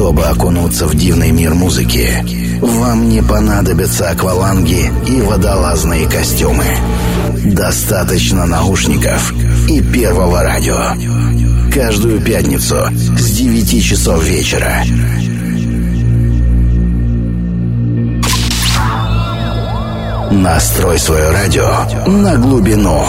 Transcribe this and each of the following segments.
Чтобы окунуться в дивный мир музыки, вам не понадобятся акваланги и водолазные костюмы. Достаточно наушников и первого радио. Каждую пятницу с 9 часов вечера. Настрой свое радио на глубину.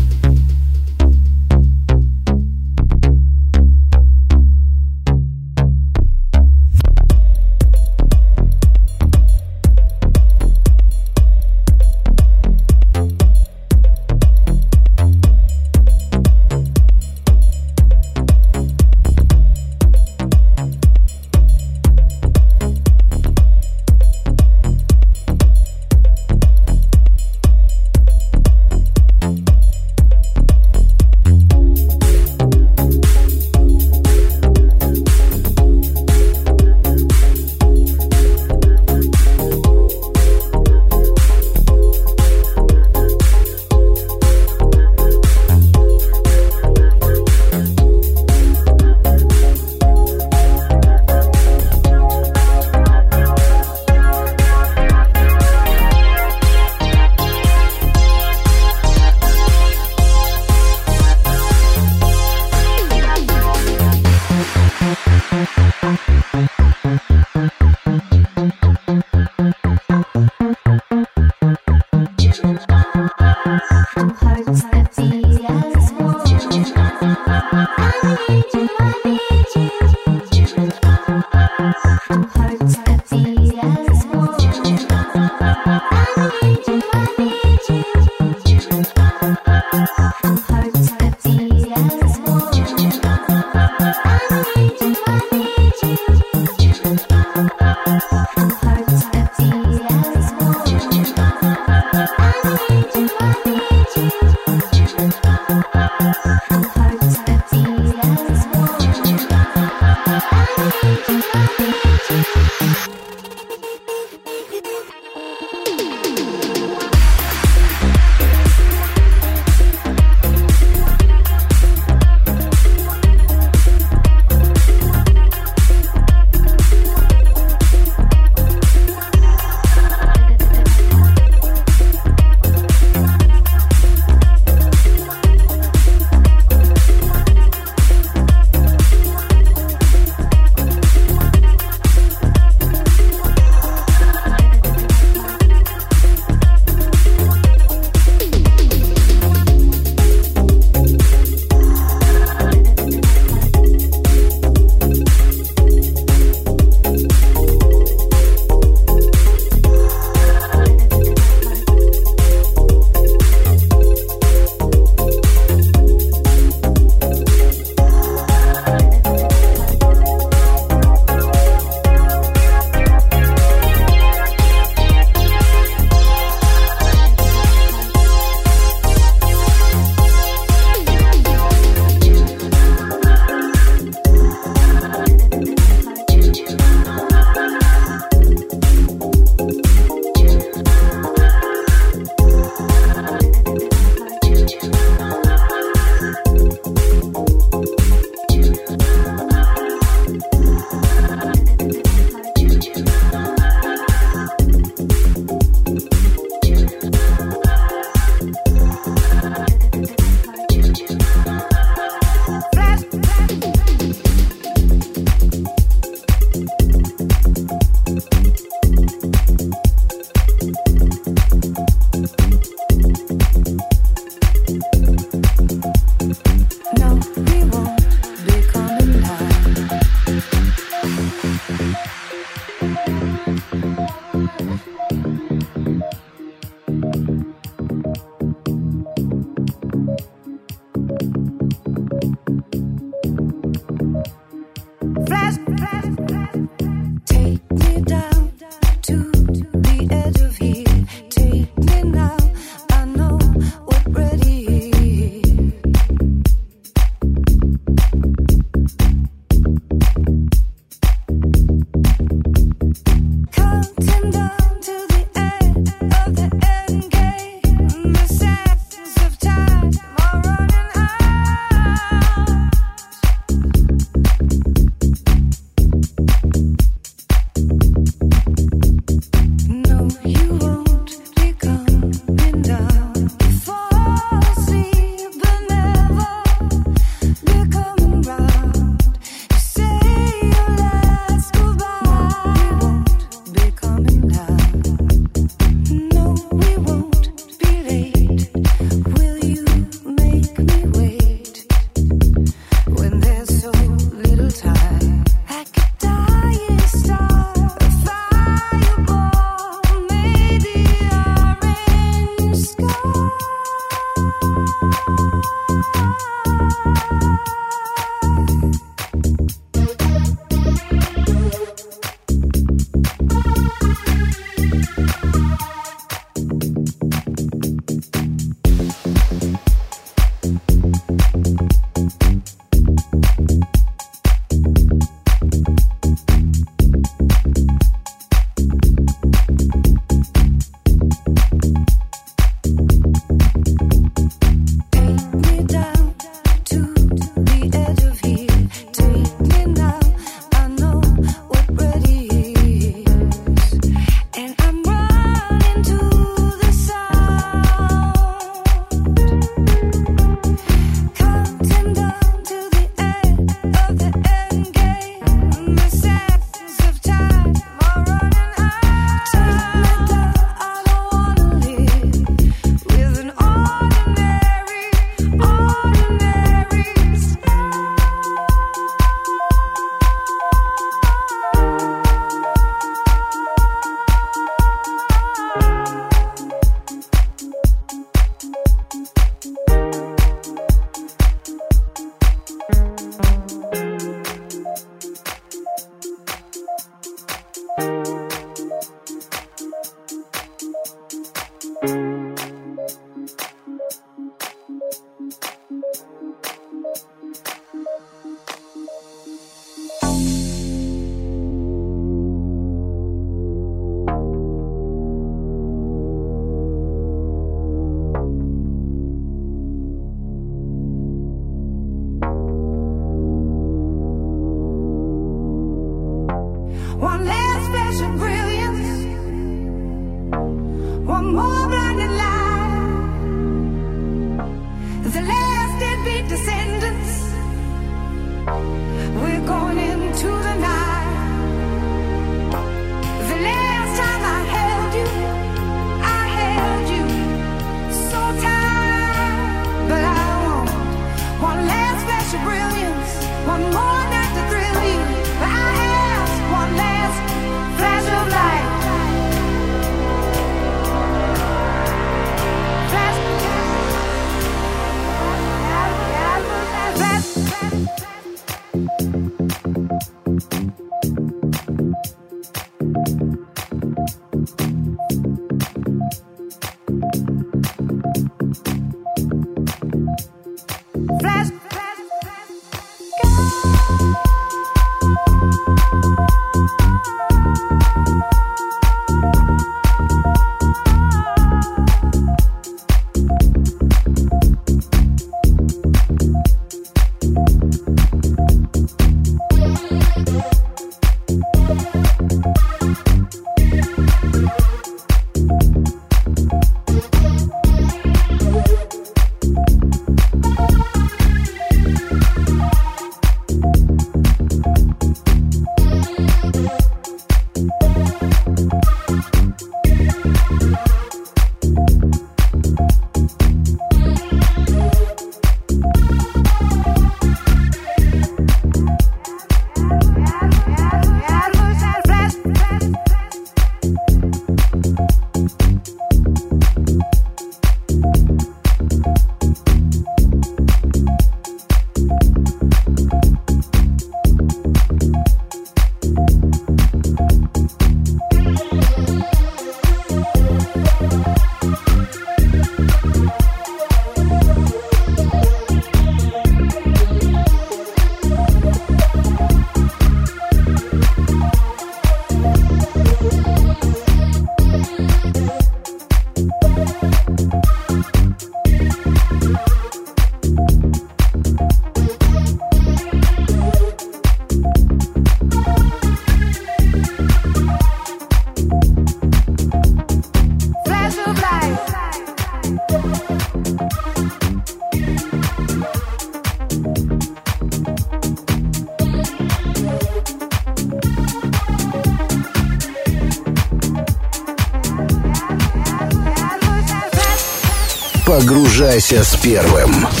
Погружайся с первым.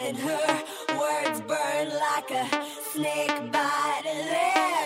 and her words burn like a snake bite.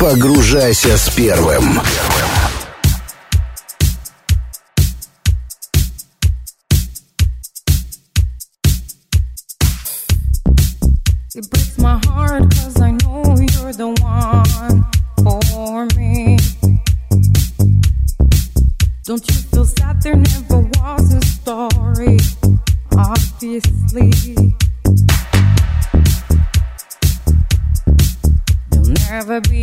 Погружайся с первым. It breaks my heart cause I know you're the one for me. Don't you feel sad there never was a story? Obviously. There'll never be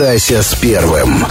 Погружайся с первым.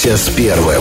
Погружайся с первым.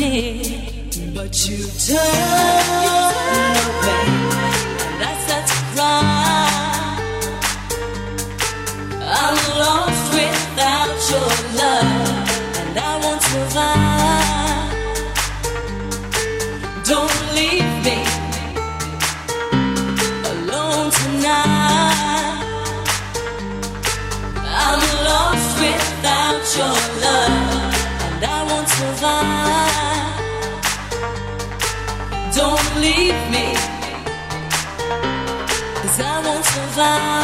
did, but you turned. sun.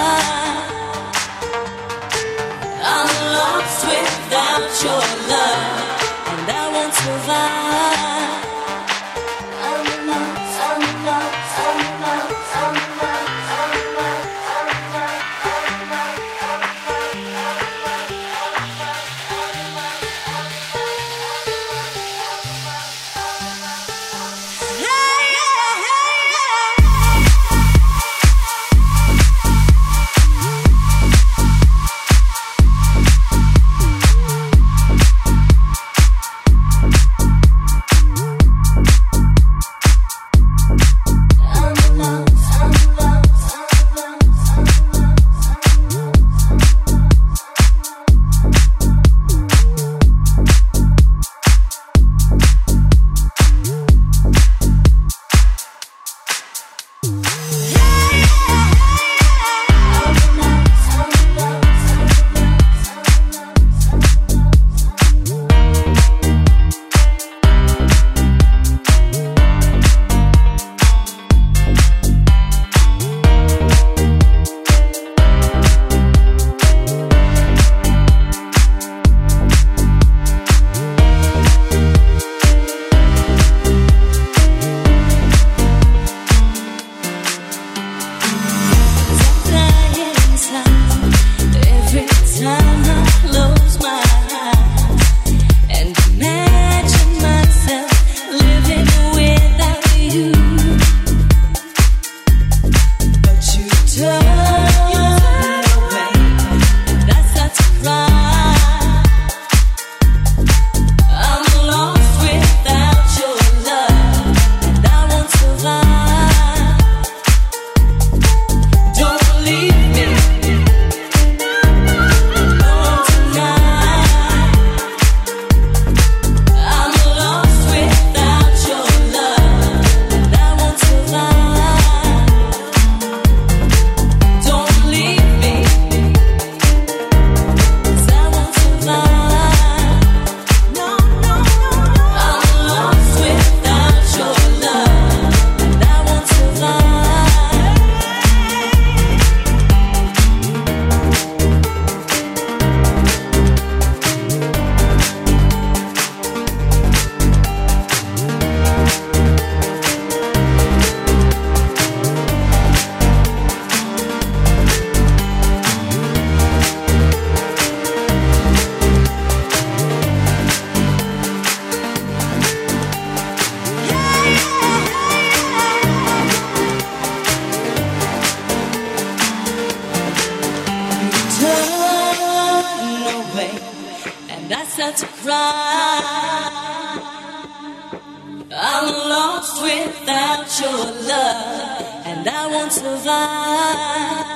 lost without your love, and I won't survive.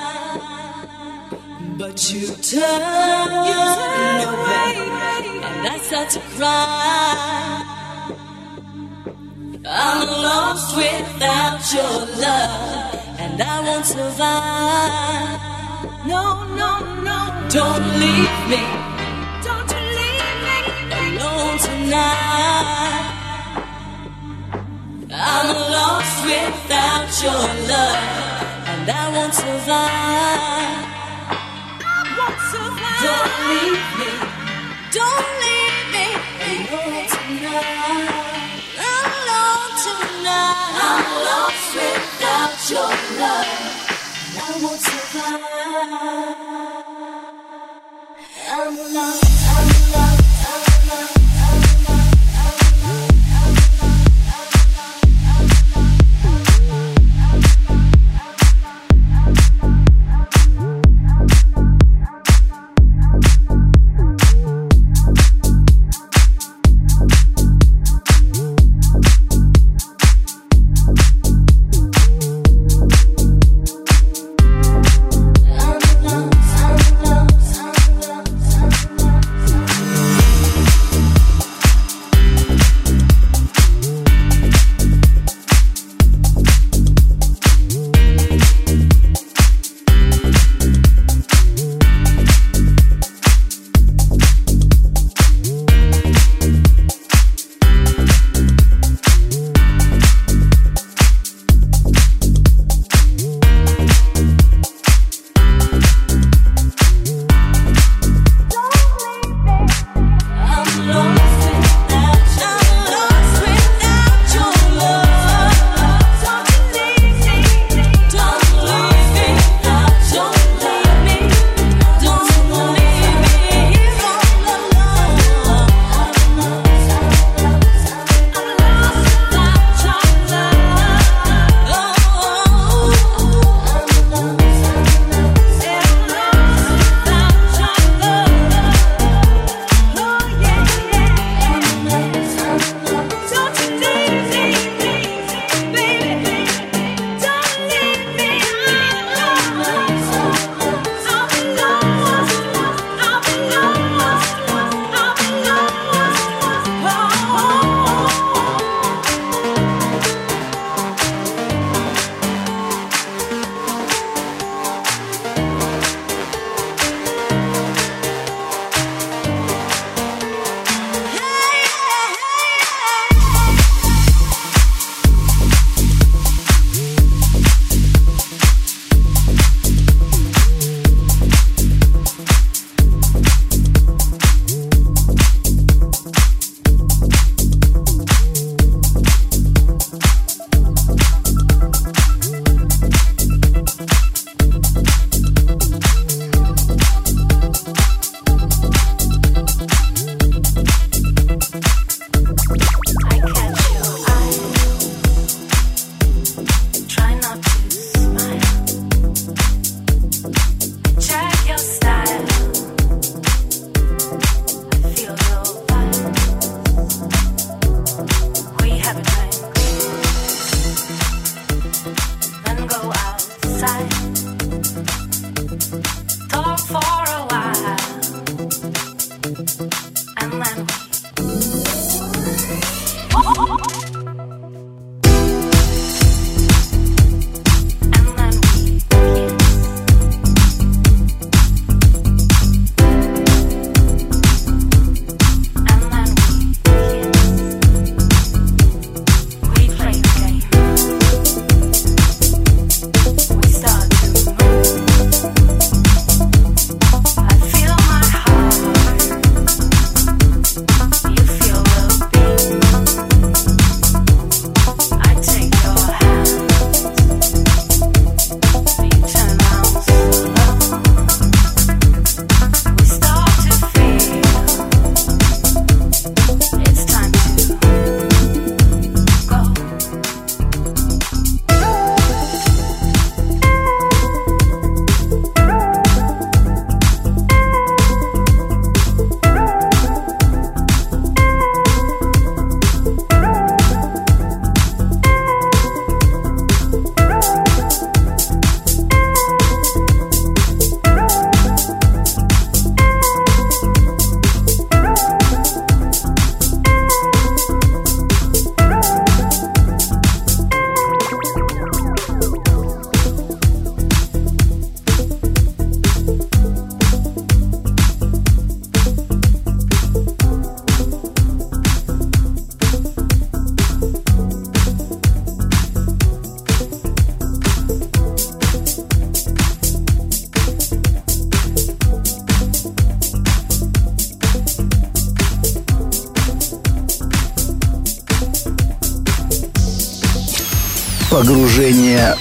But you turn, your turn away, and I start to cry. I'm lost without your love, and I won't survive. No, no, no, don't leave me. Don't you leave me alone tonight. I'm lost without your love, and I won't survive. I won't survive. Don't leave me. Don't leave me alone tonight. Alone tonight. I'm lost without your love, and I won't survive. I'm lost. I'm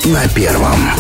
на первом.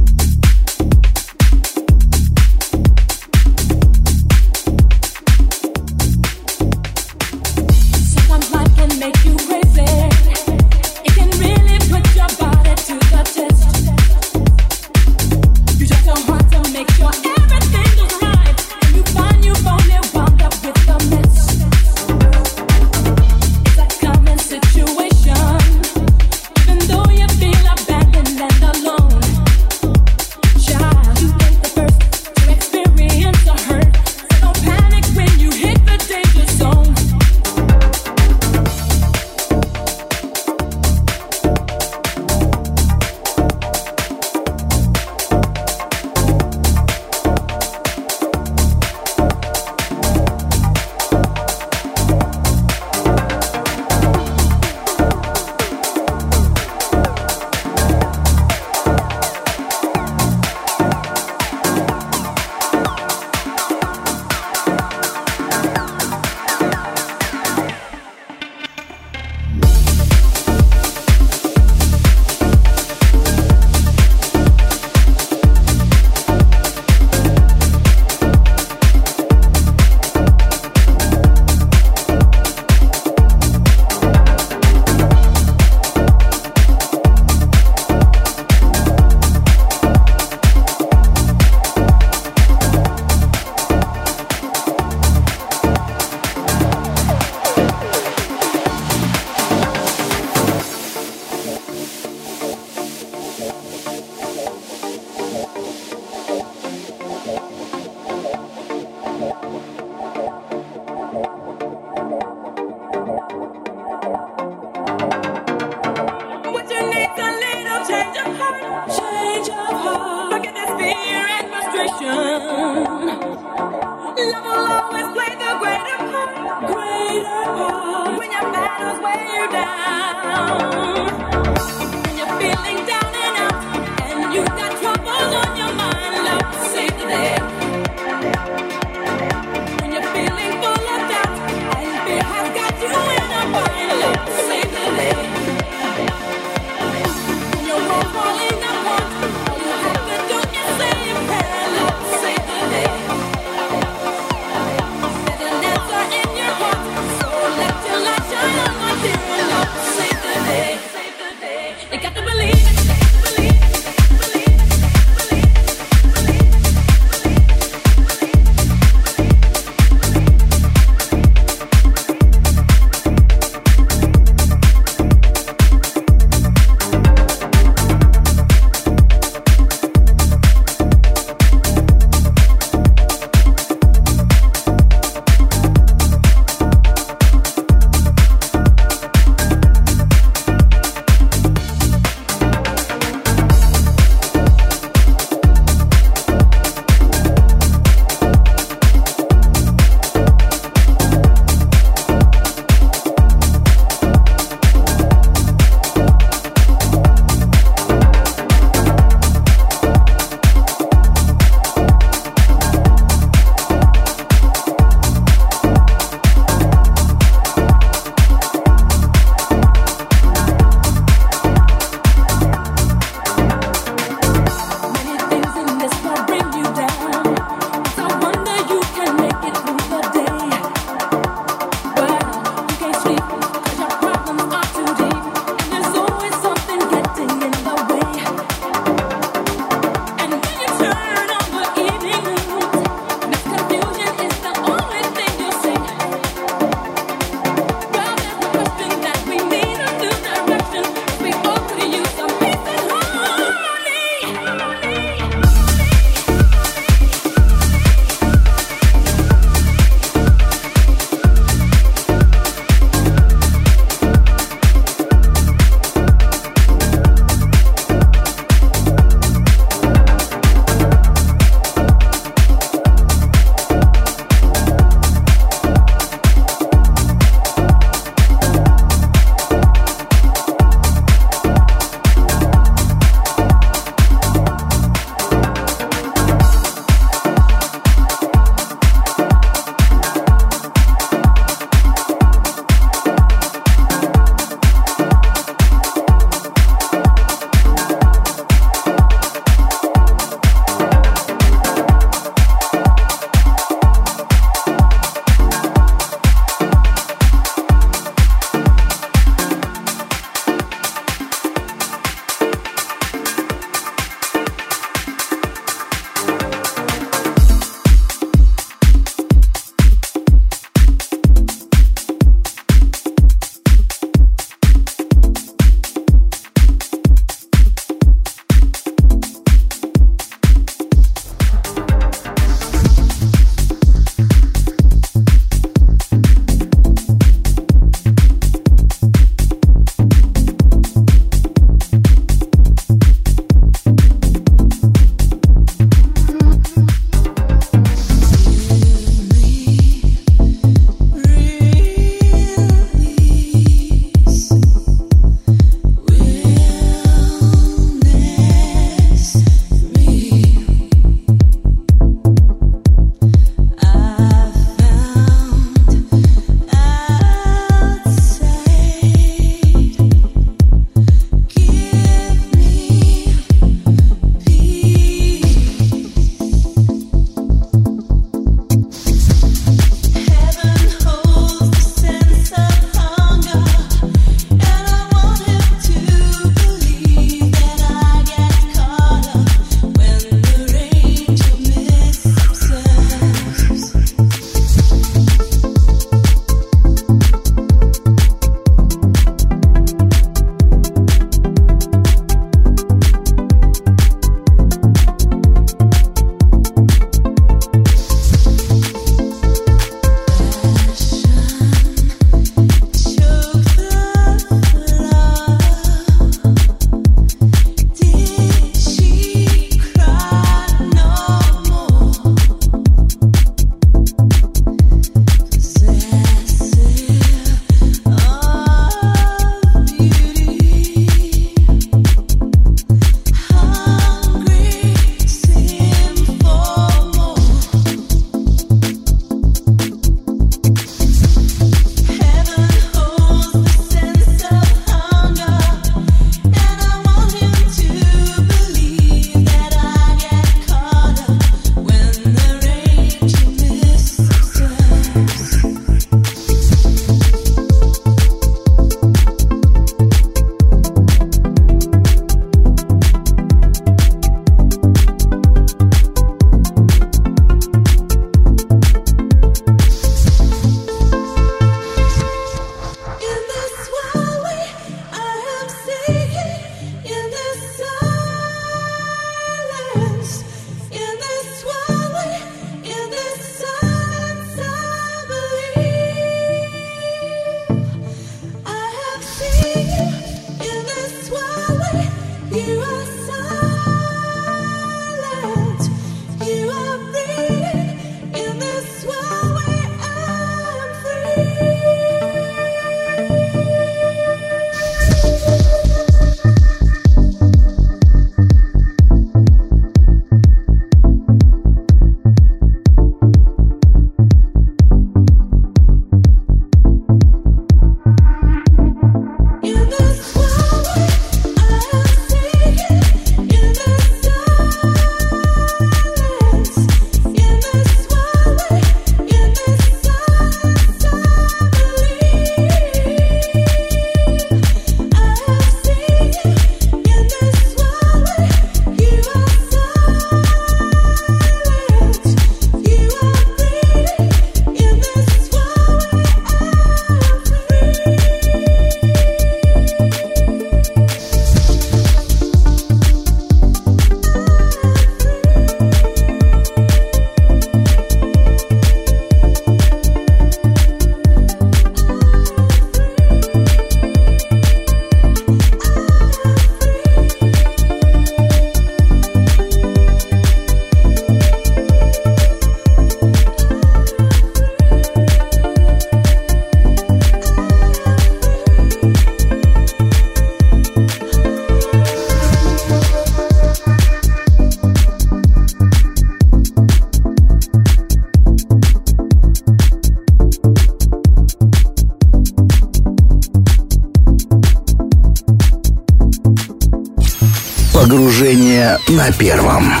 На первом.